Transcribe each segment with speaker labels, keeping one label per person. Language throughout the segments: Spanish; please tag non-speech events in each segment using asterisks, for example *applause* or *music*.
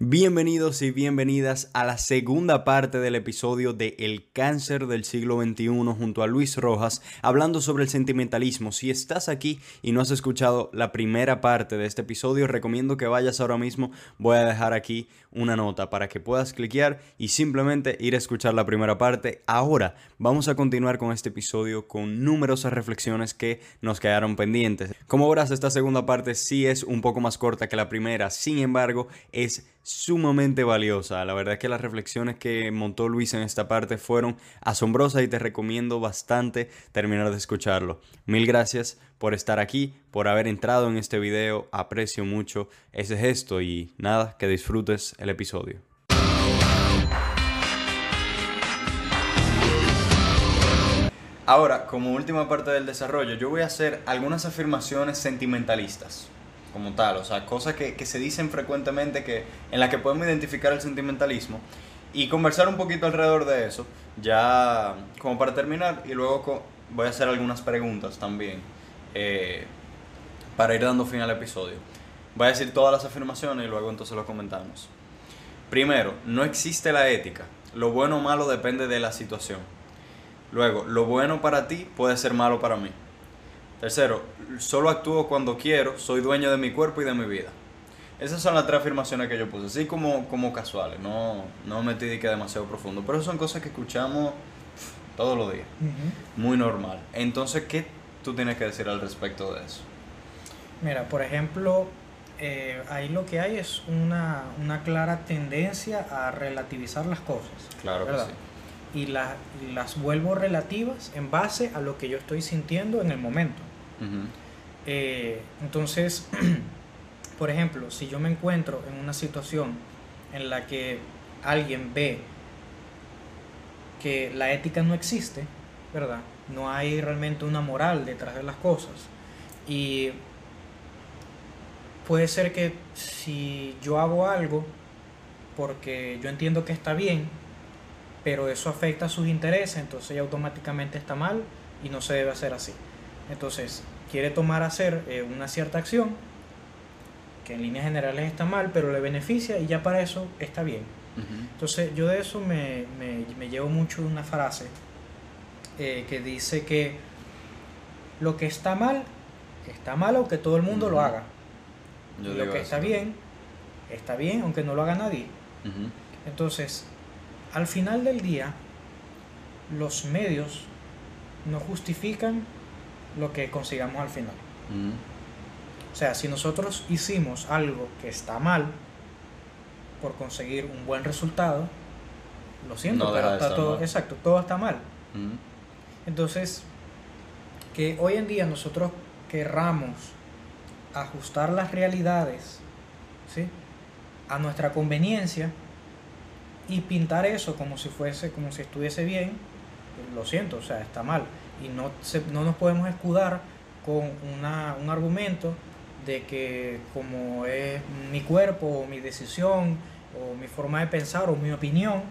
Speaker 1: Bienvenidos y bienvenidas a la segunda parte del episodio de El cáncer del siglo XXI junto a Luis Rojas, hablando sobre el sentimentalismo. Si estás aquí y no has escuchado la primera parte de este episodio, recomiendo que vayas ahora mismo. Voy a dejar aquí una nota para que puedas cliquear y simplemente ir a escuchar la primera parte. Ahora vamos a continuar con este episodio con numerosas reflexiones que nos quedaron pendientes. Como verás, esta segunda parte sí es un poco más corta que la primera, sin embargo, es sumamente valiosa. La verdad es que las reflexiones que montó Luis en esta parte fueron asombrosas y te recomiendo bastante terminar de escucharlo. Mil gracias por estar aquí, por haber entrado en este video. Aprecio mucho ese gesto y nada, que disfrutes el episodio. Ahora, como última parte del desarrollo, yo voy a hacer algunas afirmaciones sentimentalistas como tal, o sea, cosas que, que se dicen frecuentemente que, en las que podemos identificar el sentimentalismo y conversar un poquito alrededor de eso, ya como para terminar, y luego voy a hacer algunas preguntas también eh, para ir dando fin al episodio. Voy a decir todas las afirmaciones y luego entonces lo comentamos. Primero, no existe la ética. Lo bueno o malo depende de la situación. Luego, lo bueno para ti puede ser malo para mí. Tercero, solo actúo cuando quiero, soy dueño de mi cuerpo y de mi vida. Esas son las tres afirmaciones que yo puse, así como, como casuales, no, no me metí que demasiado profundo, pero son cosas que escuchamos todos los días, muy normal. Entonces, ¿qué tú tienes que decir al respecto de eso?
Speaker 2: Mira, por ejemplo, eh, ahí lo que hay es una, una, clara tendencia a relativizar las cosas.
Speaker 1: Claro que sí
Speaker 2: y, y, las vuelvo relativas en base a lo que yo estoy sintiendo en el momento. Eh, entonces, *clears throat* por ejemplo, si yo me encuentro en una situación en la que alguien ve que la ética no existe, ¿verdad? No hay realmente una moral detrás de las cosas. Y puede ser que si yo hago algo porque yo entiendo que está bien, pero eso afecta a sus intereses, entonces automáticamente está mal y no se debe hacer así. Entonces, quiere tomar a hacer eh, una cierta acción que en líneas generales está mal, pero le beneficia y ya para eso está bien. Entonces, yo de eso me, me, llevo mucho una frase eh, que dice que lo que está mal, está mal aunque todo el mundo lo haga. y lo que está bien, está bien aunque no lo haga nadie. Entonces, al final del día, los medios no justifican lo que consigamos al final. O sea, si nosotros hicimos algo que está mal por conseguir un buen resultado, lo siento, pero está todo, exacto, todo está mal. Entonces, que hoy en día nosotros querramos ajustar las realidades ¿sí? a nuestra conveniencia, y pintar eso como si fuese, como si estuviese bien, lo siento, o sea, está mal. Y no, no nos podemos escudar con una, un argumento de que como es mi cuerpo o mi decisión o mi forma de pensar o mi opinión,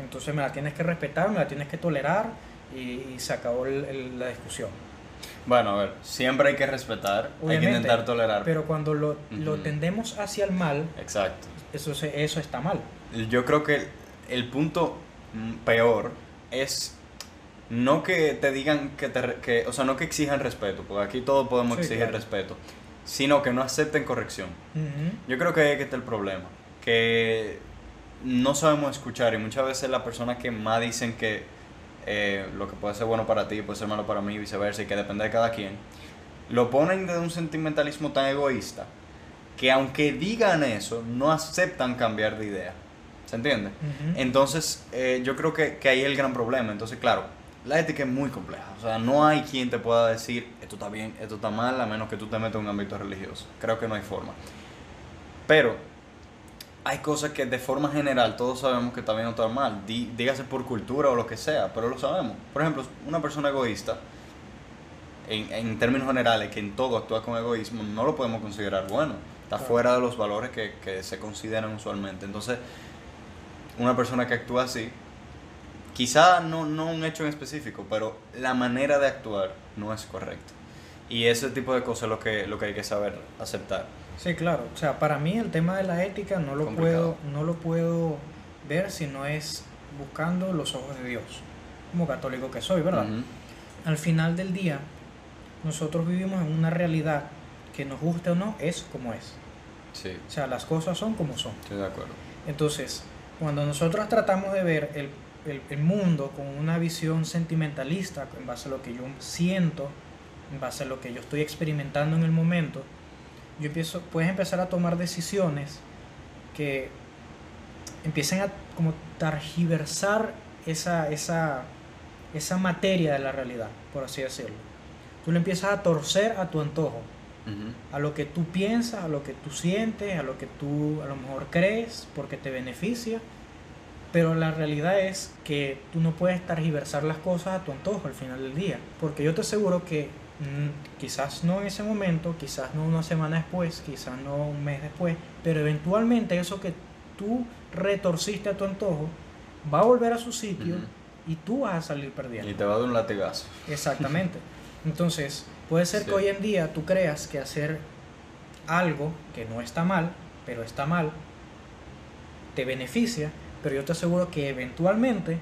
Speaker 2: entonces me la tienes que respetar, me la tienes que tolerar y, se acabó la discusión.
Speaker 1: Bueno, a ver, siempre hay que respetar, hay que intentar tolerar.
Speaker 2: Pero cuando lo, lo tendemos hacia el mal,
Speaker 1: Exacto.
Speaker 2: Eso, eso está mal
Speaker 1: yo creo que el punto peor es no que te digan que te que, o sea, no que exijan respeto, porque aquí todos podemos exigir respeto, sino que no acepten corrección. Yo creo que ahí que está el problema, que no sabemos escuchar y muchas veces las personas que más dicen que eh, lo que puede ser bueno para ti puede ser malo para mí, viceversa, y que depende de cada quien, lo ponen de un sentimentalismo tan egoísta que aunque digan eso, no aceptan cambiar de idea. ¿Se entiende? Entonces, eh, yo creo que, que ahí es el gran problema. Entonces, claro, la ética es muy compleja. O sea, no hay quien te pueda decir esto está bien, esto está mal, a menos que tú te metas en un ámbito religioso. Creo que no hay forma. Pero hay cosas que de forma general todos sabemos que está bien o está mal. dígase por cultura o lo que sea, pero lo sabemos. Por ejemplo, una persona egoísta, en, en términos generales, que en todo actúa con egoísmo, no lo podemos considerar bueno. Está fuera de los valores que, que se consideran usualmente. Entonces, una persona que actúa así, quizá no, no un hecho en específico, pero la manera de actuar no es correcta. Y ese tipo de cosas es lo que, lo que hay que saber aceptar.
Speaker 2: Sí, claro. O sea, para mí el tema de la ética no lo puedo no lo puedo ver si no es buscando los ojos de Dios, como católico que soy, ¿verdad? Al final del día, nosotros vivimos en una realidad que nos guste o no, es como es.
Speaker 1: Sí.
Speaker 2: O sea, las cosas son como son.
Speaker 1: Estoy de acuerdo.
Speaker 2: Entonces, cuando nosotros tratamos de ver el, el, mundo con una visión sentimentalista, en base a lo que yo siento, en base a lo que yo estoy experimentando en el momento, yo empiezo, puedes empezar a tomar decisiones que empiecen a como targiversar esa, esa, esa materia de la realidad, por así decirlo. Tú le empiezas a torcer a tu antojo, a lo que tú piensas, a lo que tú sientes, a lo que tú a lo mejor crees, porque te beneficia. Pero la realidad es que tú no puedes targiversar las cosas a tu antojo al final del día. Porque yo te aseguro que mm, quizás no en ese momento, quizás no una semana después, quizás no un mes después, pero eventualmente eso que tú retorciste a tu antojo va a volver a su sitio y tú vas a salir perdiendo.
Speaker 1: Y te va a dar un latigazo.
Speaker 2: Exactamente. *laughs* Entonces, puede ser que hoy en día tú creas que hacer algo que no está mal, pero está mal, te beneficia, pero yo te aseguro que eventualmente,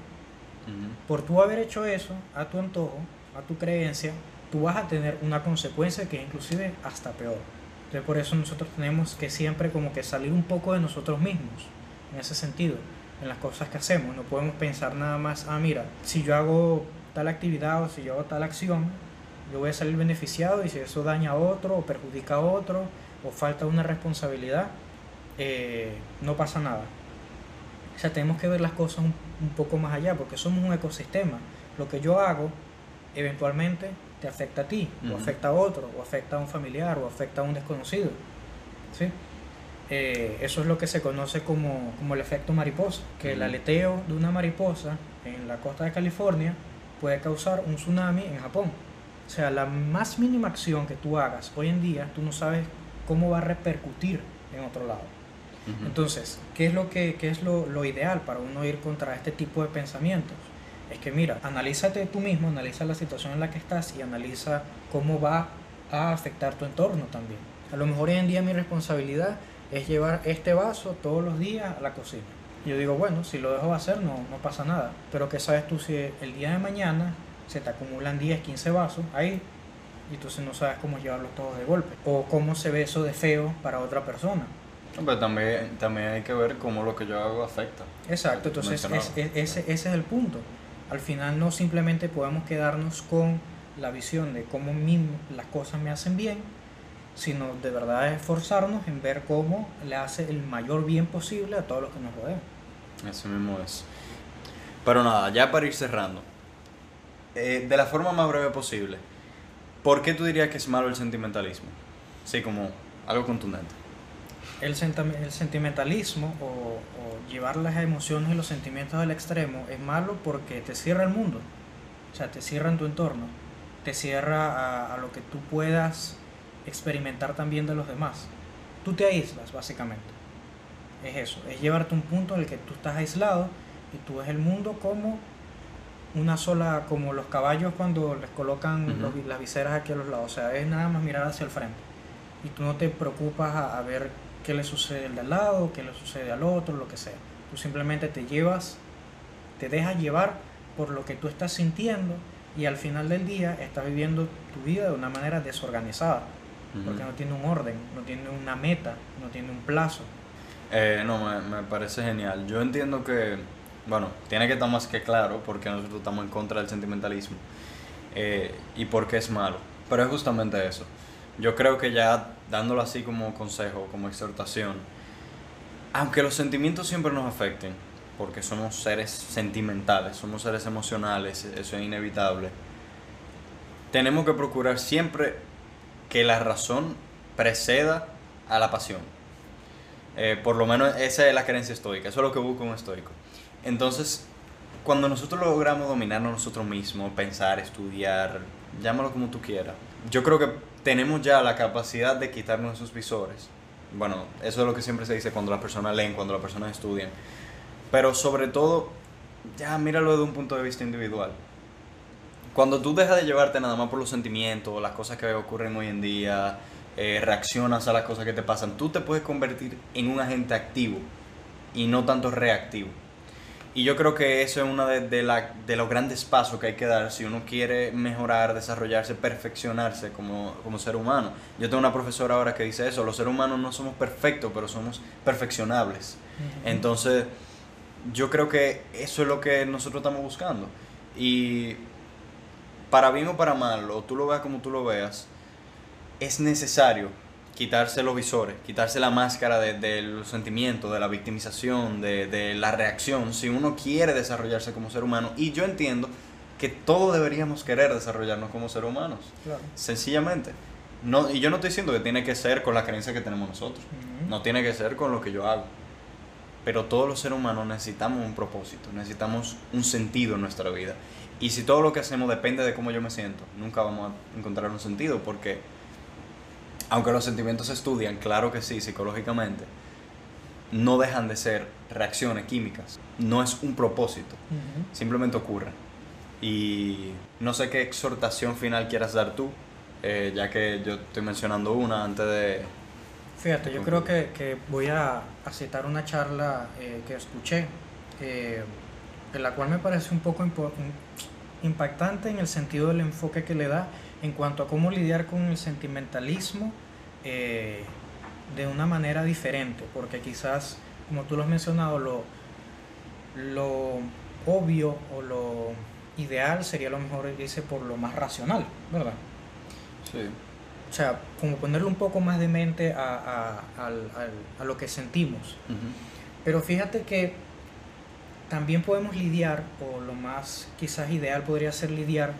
Speaker 2: por tú haber hecho eso a tu antojo, a tu creencia, tú vas a tener una consecuencia que es inclusive hasta peor. Entonces por eso nosotros tenemos que siempre como que salir un poco de nosotros mismos, en ese sentido, en las cosas que hacemos. No podemos pensar nada más, ah, mira, si yo hago tal actividad o si yo hago tal acción, yo voy a salir beneficiado y si eso daña a otro o perjudica a otro o falta una responsabilidad, eh, no pasa nada. O sea, tenemos que ver las cosas un, poco más allá porque somos un ecosistema. Lo que yo hago eventualmente te afecta a ti, o afecta a otro, o afecta a un familiar, o afecta a un desconocido. ¿sí? Eh, eso es lo que se conoce como, como el efecto mariposa, que el aleteo de una mariposa en la costa de California puede causar un tsunami en Japón. O sea, la más mínima acción que tú hagas hoy en día, tú no sabes cómo va a repercutir en otro lado. Entonces, ¿qué es, lo, que, qué es lo, lo, ideal para uno ir contra este tipo de pensamientos? Es que mira, analízate tú mismo, analiza la situación en la que estás y analiza cómo va a afectar tu entorno también. A lo mejor hoy en día mi responsabilidad es llevar este vaso todos los días a la cocina. Yo digo, bueno, si lo dejo hacer no, no pasa nada. Pero ¿qué sabes tú si el día de mañana se te acumulan 10, 15 vasos ahí y entonces no sabes cómo llevarlos todos de golpe? O cómo se ve eso de feo para otra persona.
Speaker 1: Pero también, también hay que ver cómo lo que yo hago afecta.
Speaker 2: Exacto, entonces ese, ese es el punto. Al final no simplemente podemos quedarnos con la visión de cómo las cosas me hacen bien, sino de verdad esforzarnos en ver cómo le hace el mayor bien posible a todos los que nos rodean.
Speaker 1: Eso mismo es. Pero nada, ya para ir cerrando, eh, de la forma más breve posible, ¿por qué tú dirías que es malo el sentimentalismo? Sí, como algo contundente.
Speaker 2: El, el sentimentalismo o, o, llevar las emociones y los sentimientos al extremo es malo porque te cierra el mundo, o sea, te cierra en tu entorno, te cierra a, a lo que tú puedas experimentar también de los demás. Tú te aíslas, básicamente. Es eso, es llevarte a un punto en el que tú estás aislado y tú ves el mundo como una sola, como los caballos cuando les colocan las viseras aquí a los lados. O sea, es nada más mirar hacia el frente. Y tú no te preocupas a, ver qué le sucede al de al lado, qué le sucede al otro, lo que sea. Tú simplemente te llevas, te dejas llevar por lo que tú estás sintiendo y al final del día estás viviendo tu vida de una manera desorganizada porque no tiene un orden, no tiene una meta, no tiene un plazo.
Speaker 1: Eh, no, me, me, parece genial. Yo entiendo que, bueno, tiene que estar más que claro porque nosotros estamos en contra del sentimentalismo eh, y porque es malo. Pero es justamente eso. Yo creo que ya dándolo así como consejo, como exhortación, aunque los sentimientos siempre nos afecten, porque somos seres sentimentales, somos seres emocionales, eso es inevitable, tenemos que procurar siempre que la razón preceda a la pasión. Eh, por lo menos esa es la creencia estoica, eso es lo que busca un estoico. Entonces, cuando nosotros logramos dominarnos nosotros mismos, pensar, estudiar, llámalo como tú quieras, yo creo que tenemos ya la capacidad de quitarnos esos visores. Bueno, eso es lo que siempre se dice cuando las personas leen, cuando las personas estudian. Pero sobre todo, ya míralo desde un punto de vista individual cuando tú dejas de llevarte nada más por los sentimientos, las cosas que ocurren hoy en día, eh, reaccionas a las cosas que te pasan, tú te puedes convertir en un agente activo y no tanto reactivo. Y yo creo que eso es uno de, de, la, de, los grandes pasos que hay que dar si uno quiere mejorar, desarrollarse, perfeccionarse como, como, ser humano. Yo tengo una profesora ahora que dice eso, los seres humanos no somos perfectos, pero somos perfeccionables. Entonces, yo creo que eso es lo que nosotros estamos buscando. Y para bien o para mal, o tú lo veas como tú lo veas, es necesario quitarse los visores, quitarse la máscara de, de los sentimientos, de la victimización, de, de, la reacción, si uno quiere desarrollarse como ser humano. Y yo entiendo que todos deberíamos querer desarrollarnos como seres humanos.
Speaker 2: Claro.
Speaker 1: Sencillamente. No, y yo no estoy diciendo que tiene que ser con la creencia que tenemos nosotros. No tiene que ser con lo que yo hago. Pero todos los seres humanos necesitamos un propósito, necesitamos un sentido en nuestra vida. Y si todo lo que hacemos depende de cómo yo me siento, nunca vamos a encontrar un sentido porque aunque los sentimientos se estudian, claro que sí, psicológicamente, no dejan de ser reacciones químicas. No es un propósito, simplemente ocurren. Y no sé qué exhortación final quieras dar tú, eh, ya que yo estoy mencionando una antes de...
Speaker 2: Fíjate, yo creo que, que voy a, a citar una charla eh, que escuché, eh, en la cual me parece un poco impactante en el sentido del enfoque que le da en cuanto a cómo lidiar con el sentimentalismo eh, de una manera diferente, porque quizás, como tú lo has mencionado, lo, lo obvio o lo ideal sería lo mejor irse por lo más racional, ¿verdad?
Speaker 1: Sí.
Speaker 2: O sea, como ponerle un poco más de mente a lo que sentimos. Pero fíjate que también podemos lidiar, o lo más quizás ideal podría ser lidiar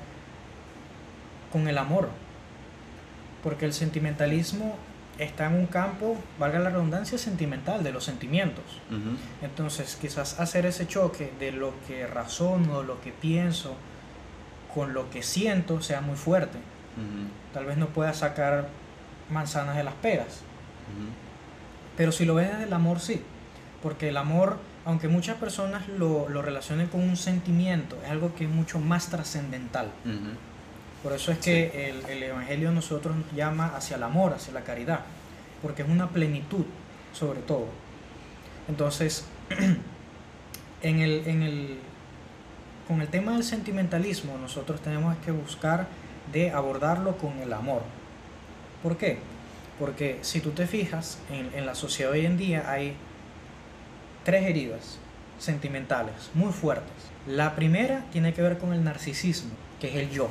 Speaker 2: con el amor. Porque el sentimentalismo está en un campo, valga la redundancia, sentimental, de los sentimientos. Entonces, quizás hacer ese choque de lo que razono, lo que pienso, con lo que siento sea muy fuerte. Tal vez no pueda sacar manzanas de las peras. Pero si lo ves desde el amor, sí. Porque el amor, aunque muchas personas lo, lo relacionen con un sentimiento, es algo que es mucho más trascendental. Por eso es que el, el Evangelio a nosotros nos llama hacia el amor, hacia la caridad. Porque es una plenitud, sobre todo. Entonces, *clears throat* en el, en el, con el tema del sentimentalismo, nosotros tenemos que buscar de abordarlo con el amor. ¿Por qué? Porque si tú te fijas, en, en la sociedad hoy en día hay tres heridas sentimentales muy fuertes. La primera tiene que ver con el narcisismo, que es el yo.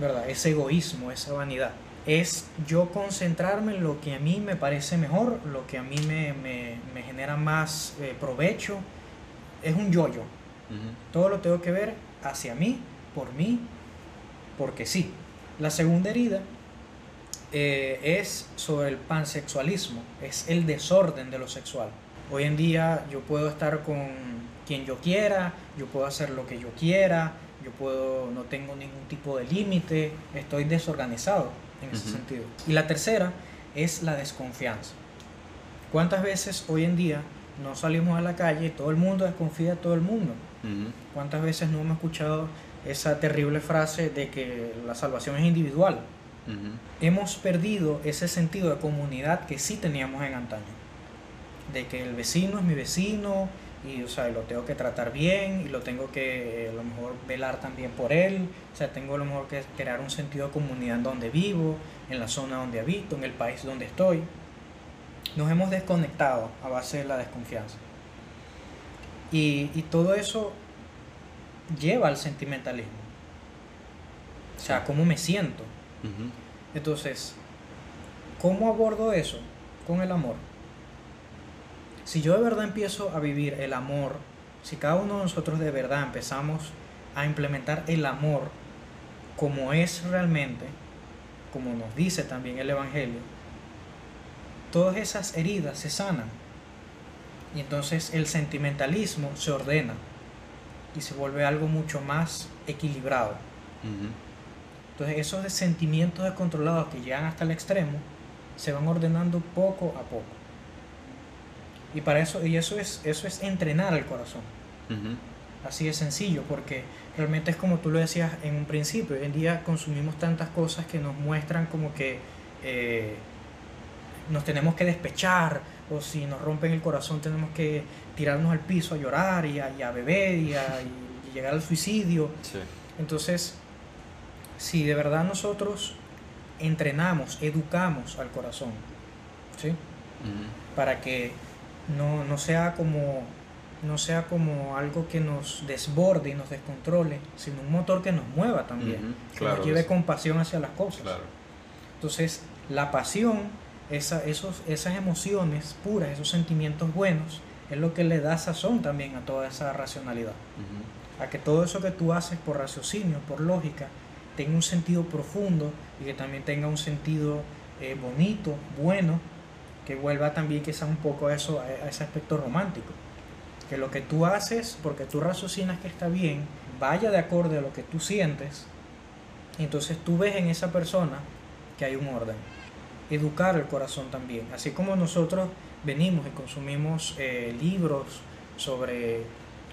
Speaker 2: ¿verdad? Ese egoísmo, esa vanidad. Es yo concentrarme en lo que a mí me parece mejor, lo que a mí me, me- me genera más eh, provecho. Es un yo-yo. Todo lo tengo que ver hacia mí, por mí, porque sí. La segunda herida eh, es sobre el pansexualismo, es el desorden de lo sexual. Hoy en día yo puedo estar con quien yo quiera, yo puedo hacer lo que yo quiera, yo puedo, no tengo ningún tipo de límite, estoy desorganizado en ese sentido. Y la tercera es la desconfianza. ¿Cuántas veces hoy en día no salimos a la calle y todo el mundo desconfía de todo el mundo? ¿Cuántas veces no hemos escuchado esa terrible frase de que la salvación es individual? Hemos perdido ese sentido de comunidad que sí teníamos en antaño. De que el vecino es mi vecino y o sea, lo tengo que tratar bien y lo tengo que eh, a lo mejor velar también por él. O sea, tengo a lo mejor que crear un sentido de comunidad en donde vivo, en la zona donde habito, en el país donde estoy. Nos hemos desconectado a base de la desconfianza. Y, y todo eso lleva al sentimentalismo. O sea, cómo me siento. Entonces, ¿cómo abordo eso con el amor? Si yo de verdad empiezo a vivir el amor, si cada uno de nosotros de verdad empezamos a implementar el amor como es realmente, como nos dice también el Evangelio, todas esas heridas se sanan. Y entonces el sentimentalismo se ordena y se vuelve algo mucho más equilibrado. Entonces esos sentimientos descontrolados que llegan hasta el extremo se van ordenando poco a poco. Y para eso, y eso es, eso es entrenar al corazón. Así de sencillo, porque realmente es como tú lo decías en un principio. Hoy en día consumimos tantas cosas que nos muestran como que eh, nos tenemos que despechar o si nos rompen el corazón tenemos que tirarnos al piso a llorar y a, beber y a *laughs* llegar al suicidio. Entonces, si de verdad nosotros entrenamos, educamos al corazón, ¿sí? Para que no, no, sea como no sea como algo que nos desborde y nos descontrole, sino un motor que nos mueva también, que nos lleve con pasión hacia las cosas. Entonces, la pasión, esa, esos, esas emociones puras, esos sentimientos buenos, es lo que le da sazón también a toda esa racionalidad. A que todo eso que tú haces por raciocinio, por lógica, tenga un sentido profundo y que también tenga un sentido eh, bonito, bueno, que vuelva también quizás un poco a, eso, a ese aspecto romántico. Que lo que tú haces, porque tú raciocinas que está bien, vaya de acuerdo a lo que tú sientes, entonces tú ves en esa persona que hay un orden. Educar el corazón también. Así como nosotros venimos y consumimos eh, libros sobre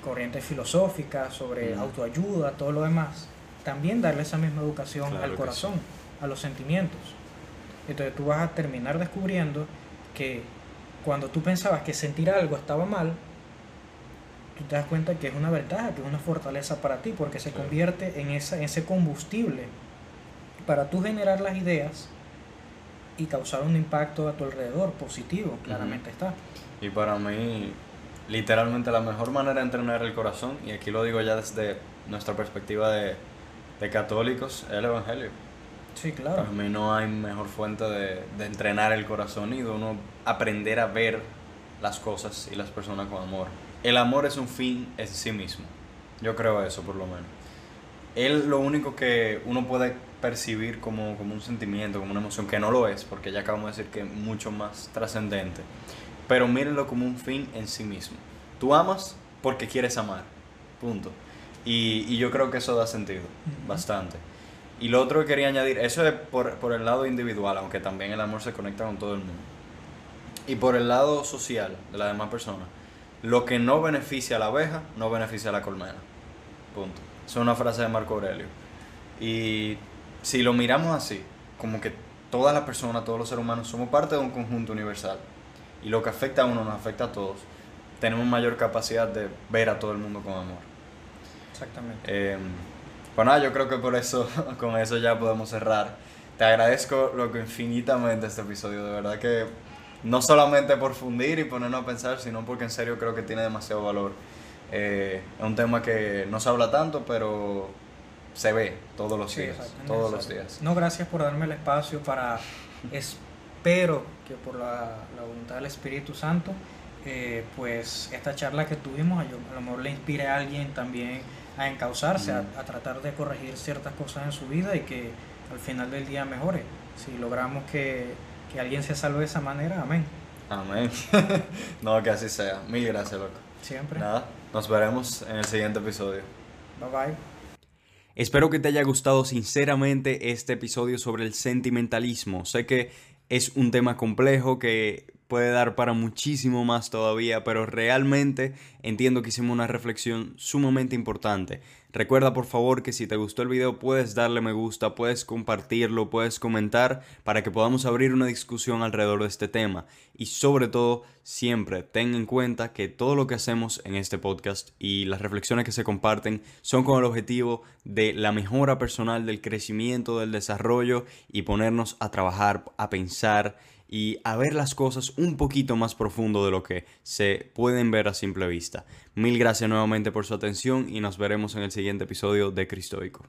Speaker 2: corrientes filosóficas, sobre autoayuda, todo lo demás, también darle esa misma educación al corazón, a los sentimientos. Entonces tú vas a terminar descubriendo que cuando tú pensabas que sentir algo estaba mal, tú te das cuenta que es una ventaja, que es una fortaleza para ti, porque se convierte en, esa, en ese combustible para tú generar las ideas y causar un impacto a tu alrededor positivo, claramente está.
Speaker 1: Y para mí, literalmente la mejor manera de entrenar el corazón, y aquí lo digo ya desde nuestra perspectiva de, de católicos, es el Evangelio.
Speaker 2: Sí, claro.
Speaker 1: Para mí no hay mejor fuente de, de entrenar el corazón y de uno aprender a ver las cosas y las personas con amor. El amor es un fin en sí mismo. Yo creo eso, por lo menos. Él lo único que uno puede percibir como, como un sentimiento, como una emoción, que no lo es, porque ya acabamos de decir que es mucho más trascendente. Pero mírenlo como un fin en sí mismo. Tú amas porque quieres amar. Punto. Y, y yo creo que eso da sentido, bastante. Y lo otro que quería añadir, eso es por, por el lado individual, aunque también el amor se conecta con todo el mundo. Y por el lado social de las demás personas, lo que no beneficia a la abeja, no beneficia a la colmena. Punto. Es una frase de Marco Aurelio. Y si lo miramos así, como que todas las personas, todos los seres humanos somos parte de un conjunto universal y lo que afecta a uno nos afecta a todos, tenemos mayor capacidad de ver a todo el mundo con amor.
Speaker 2: Exactamente.
Speaker 1: Eh, pues nada, yo creo que por eso, *laughs* con eso ya podemos cerrar. Te agradezco lo que infinitamente este episodio, de verdad que no solamente por fundir y ponernos a pensar, sino porque en serio creo que tiene demasiado valor. Eh, es un tema que no se habla tanto, pero se ve todos los días. Todos los días.
Speaker 2: No, gracias por darme el espacio para. espero que por la, voluntad del Espíritu Santo, eh, pues esta charla que tuvimos a, lo mejor le inspire a alguien también a encauzarse, a, tratar de corregir ciertas cosas en su vida y que al final del día mejore. Si logramos que, que alguien se salve de esa manera, amén.
Speaker 1: Amén. *laughs* no, que así sea. Mil gracias, loco.
Speaker 2: Siempre.
Speaker 1: Nada, nos veremos en el siguiente episodio.
Speaker 2: Bye bye.
Speaker 1: Espero que te haya gustado sinceramente este episodio sobre el sentimentalismo. Sé que es un tema complejo que puede dar para muchísimo más todavía, pero realmente entiendo que hicimos una reflexión sumamente importante. Recuerda por favor que si te gustó el video puedes darle me gusta, puedes compartirlo, puedes comentar para que podamos abrir una discusión alrededor de este tema. Y sobre todo, siempre ten en cuenta que todo lo que hacemos en este podcast y las reflexiones que se comparten son con el objetivo de la mejora personal, del crecimiento, del desarrollo y ponernos a trabajar, a pensar y a ver las cosas un poquito más profundo de lo que se pueden ver a simple vista. Mil gracias nuevamente por su atención y nos veremos en el siguiente episodio de Cristoico.